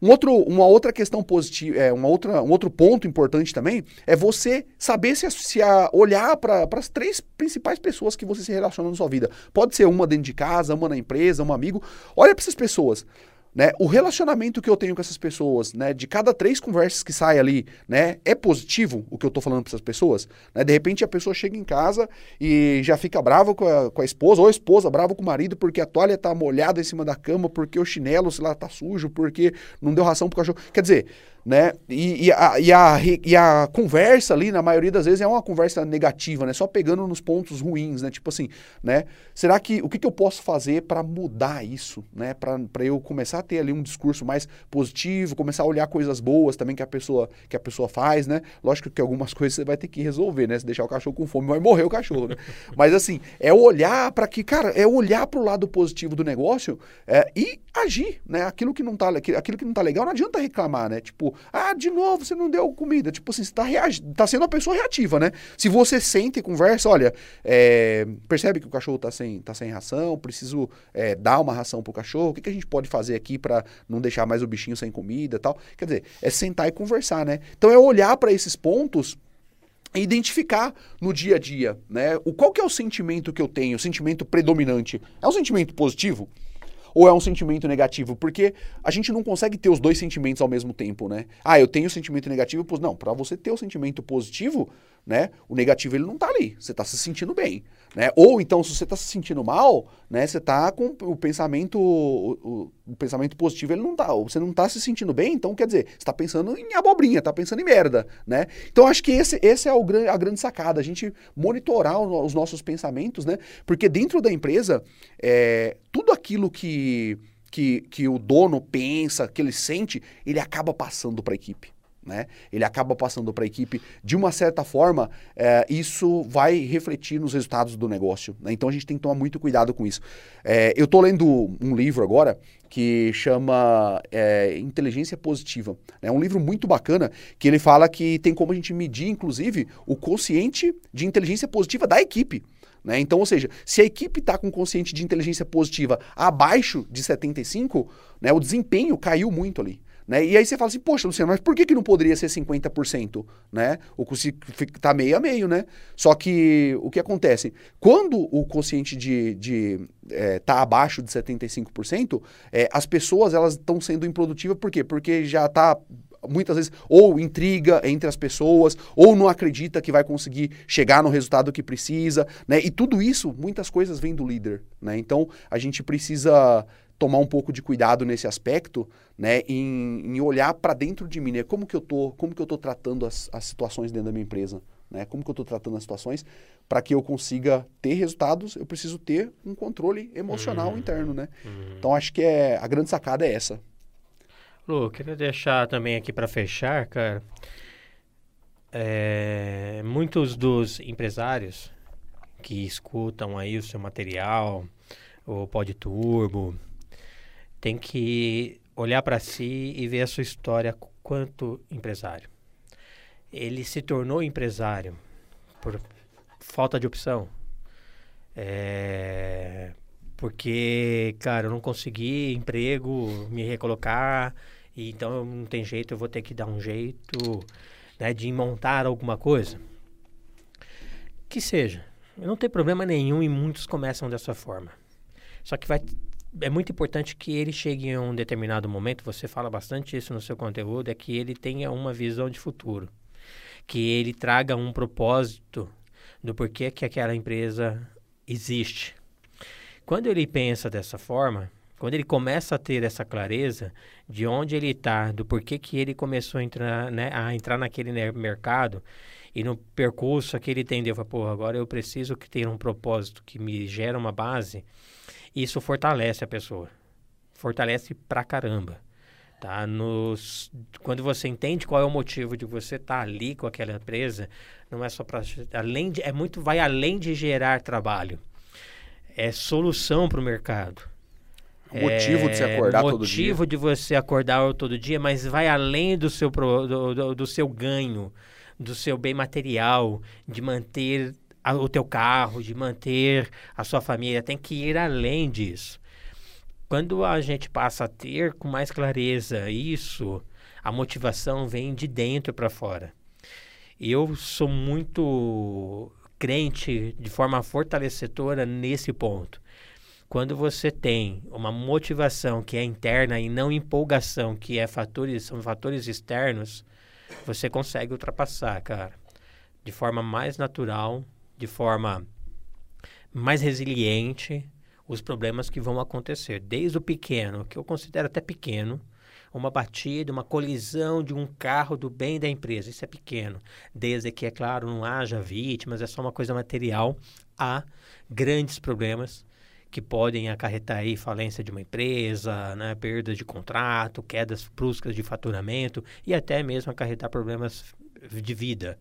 Um outro, uma outra questão positiva, é, uma outra, um outro ponto importante também é você saber se, se a, olhar para as três principais pessoas que você se relaciona na sua vida. Pode ser uma dentro de casa, uma na empresa, um amigo. Olha para essas pessoas. Né? O relacionamento que eu tenho com essas pessoas, né? De cada três conversas que sai ali, né? É positivo o que eu tô falando para essas pessoas? Né? De repente a pessoa chega em casa e já fica brava com a, com a esposa, ou a esposa brava com o marido porque a toalha tá molhada em cima da cama, porque o chinelo, sei lá, tá sujo, porque não deu ração pro cachorro. Quer dizer, né? E, e, a, e, a, e a conversa ali, na maioria das vezes, é uma conversa negativa, né? Só pegando nos pontos ruins, né? Tipo assim, né? Será que o que, que eu posso fazer para mudar isso, né? Para eu começar a ter ali um discurso mais positivo, começar a olhar coisas boas também que a pessoa que a pessoa faz, né? Lógico que algumas coisas você vai ter que resolver, né? Se deixar o cachorro com fome, vai morrer o cachorro, né? Mas assim, é olhar para que, cara, é olhar para o lado positivo do negócio é, e agir, né? Aquilo que não tá, aquilo que não tá legal, não adianta reclamar, né? Tipo, ah, de novo, você não deu comida. Tipo assim, você tá, reagi tá sendo uma pessoa reativa, né? Se você sente e conversa, olha, é, percebe que o cachorro tá sem, tá sem ração, preciso é, dar uma ração pro cachorro, o que, que a gente pode fazer aqui para não deixar mais o bichinho sem comida e tal? Quer dizer, é sentar e conversar, né? Então é olhar para esses pontos e identificar no dia a dia, né? O, qual que é o sentimento que eu tenho, o sentimento predominante? É um sentimento positivo? Ou é um sentimento negativo? Porque a gente não consegue ter os dois sentimentos ao mesmo tempo, né? Ah, eu tenho o sentimento negativo, pois não, para você ter o sentimento positivo, né? O negativo ele não tá ali, você tá se sentindo bem, né? Ou então se você tá se sentindo mal, né, você tá com o pensamento o, o, o pensamento positivo ele não tá, você não tá se sentindo bem, então quer dizer, você tá pensando em abobrinha, tá pensando em merda, né? Então acho que esse esse é o, a grande sacada, a gente monitorar os nossos pensamentos, né? Porque dentro da empresa, é, aquilo que que, que o dono pensa, que ele sente, ele acaba passando para a equipe. Né? Ele acaba passando para a equipe. De uma certa forma, é, isso vai refletir nos resultados do negócio. Né? Então a gente tem que tomar muito cuidado com isso. É, eu estou lendo um livro agora que chama é, Inteligência Positiva. É um livro muito bacana que ele fala que tem como a gente medir, inclusive, o consciente de inteligência positiva da equipe. Né? Então, ou seja, se a equipe está com consciente de inteligência positiva abaixo de 75, né, o desempenho caiu muito ali. Né? E aí você fala assim, poxa, Luciano, mas por que, que não poderia ser 50%? Né? O está meio a meio, né? Só que o que acontece? Quando o consciente de, de é, tá abaixo de 75%, é, as pessoas elas estão sendo improdutivas, por quê? Porque já está muitas vezes ou intriga entre as pessoas, ou não acredita que vai conseguir chegar no resultado que precisa, né? E tudo isso, muitas coisas vêm do líder, né? Então, a gente precisa tomar um pouco de cuidado nesse aspecto, né, em, em olhar para dentro de mim, né, como que eu tô, como que eu tô tratando as, as situações dentro da minha empresa, né, como que eu estou tratando as situações, para que eu consiga ter resultados, eu preciso ter um controle emocional uhum. interno, né? Uhum. Então acho que é a grande sacada é essa. Lu, queria deixar também aqui para fechar, cara. É, muitos dos empresários que escutam aí o seu material, o Pod Turbo, tem que olhar para si e ver a sua história quanto empresário. Ele se tornou empresário por falta de opção. É, porque, cara, eu não consegui emprego, me recolocar, e então não tem jeito, eu vou ter que dar um jeito né, de montar alguma coisa. Que seja. Não tem problema nenhum e muitos começam dessa forma. Só que vai é muito importante que ele chegue em um determinado momento, você fala bastante isso no seu conteúdo, é que ele tenha uma visão de futuro. Que ele traga um propósito do porquê que aquela empresa existe. Quando ele pensa dessa forma, quando ele começa a ter essa clareza de onde ele está, do porquê que ele começou a entrar, né, a entrar naquele mercado e no percurso que ele entendeu, pô, agora eu preciso que tenha um propósito que me gera uma base, isso fortalece a pessoa. Fortalece pra caramba. Tá? Nos, quando você entende qual é o motivo de você estar tá ali com aquela empresa, não é só para além de, é muito vai além de gerar trabalho. É solução para o mercado. Motivo de se acordar todo dia. Motivo de você acordar todo dia, mas vai além do seu, do, do, do seu ganho, do seu bem material, de manter a, o teu carro, de manter a sua família. Tem que ir além disso. Quando a gente passa a ter com mais clareza isso, a motivação vem de dentro para fora. Eu sou muito crente de forma fortalecedora nesse ponto. Quando você tem uma motivação que é interna e não empolgação, que é fatores, são fatores externos, você consegue ultrapassar, cara, de forma mais natural, de forma mais resiliente, os problemas que vão acontecer. Desde o pequeno, que eu considero até pequeno, uma batida, uma colisão de um carro do bem da empresa. Isso é pequeno. Desde que, é claro, não haja vítimas, é só uma coisa material, há grandes problemas que podem acarretar aí falência de uma empresa, né, perda de contrato, quedas bruscas de faturamento e até mesmo acarretar problemas de vida.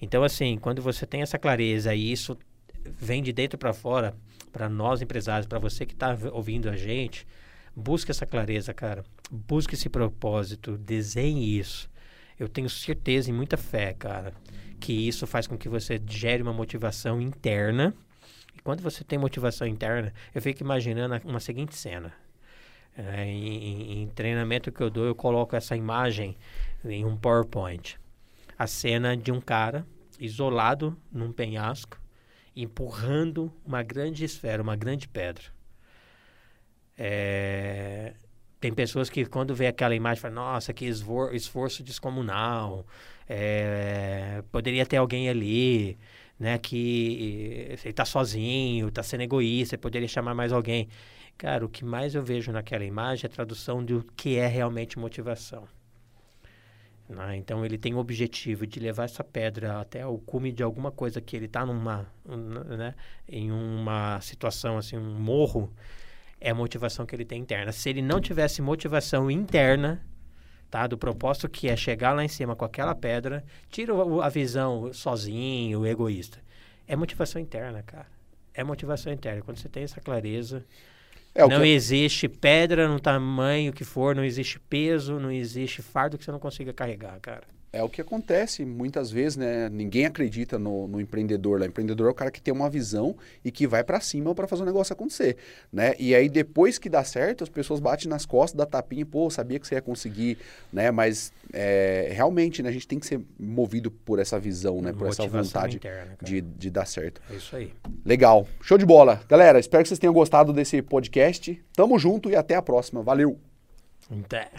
Então, assim, quando você tem essa clareza e isso vem de dentro para fora, para nós empresários, para você que está ouvindo a gente, busque essa clareza, cara. Busque esse propósito, desenhe isso. Eu tenho certeza e muita fé, cara, que isso faz com que você gere uma motivação interna quando você tem motivação interna, eu fico imaginando uma seguinte cena. É, em, em, treinamento que eu dou, eu coloco essa imagem em um PowerPoint. A cena de um cara isolado num penhasco, empurrando uma grande esfera, uma grande pedra. É, tem pessoas que quando vê aquela imagem falam, nossa, que esforço, descomunal, é, poderia ter alguém ali, né? Que ele tá sozinho, tá sendo egoísta, poderia chamar mais alguém. Cara, o que mais eu vejo naquela imagem é a tradução do que é realmente motivação. Né? Então ele tem o objetivo de levar essa pedra até o cume de alguma coisa que ele está numa, né? em uma situação assim, um morro, é a motivação que ele tem interna. Se ele não tivesse motivação interna, tá? Do propósito que é chegar lá em cima com aquela pedra, tira a visão sozinho, egoísta. É motivação interna, cara. É motivação interna. Quando você tem essa clareza, é, não que... existe pedra no tamanho que for, não existe peso, não existe fardo que você não consiga carregar, cara. É o que acontece muitas vezes, né? Ninguém acredita no, no empreendedor. O empreendedor é o cara que tem uma visão e que vai para cima para fazer o negócio acontecer, né? E aí depois que dá certo, as pessoas batem nas costas, da tapinha, pô, sabia que você ia conseguir, né? Mas é, realmente, né? A gente tem que ser movido por essa visão, né? Por Motivação essa vontade interna, de, de dar certo. É isso aí. Legal. Show de bola. Galera, espero que vocês tenham gostado desse podcast. Tamo junto e até a próxima. Valeu! Até.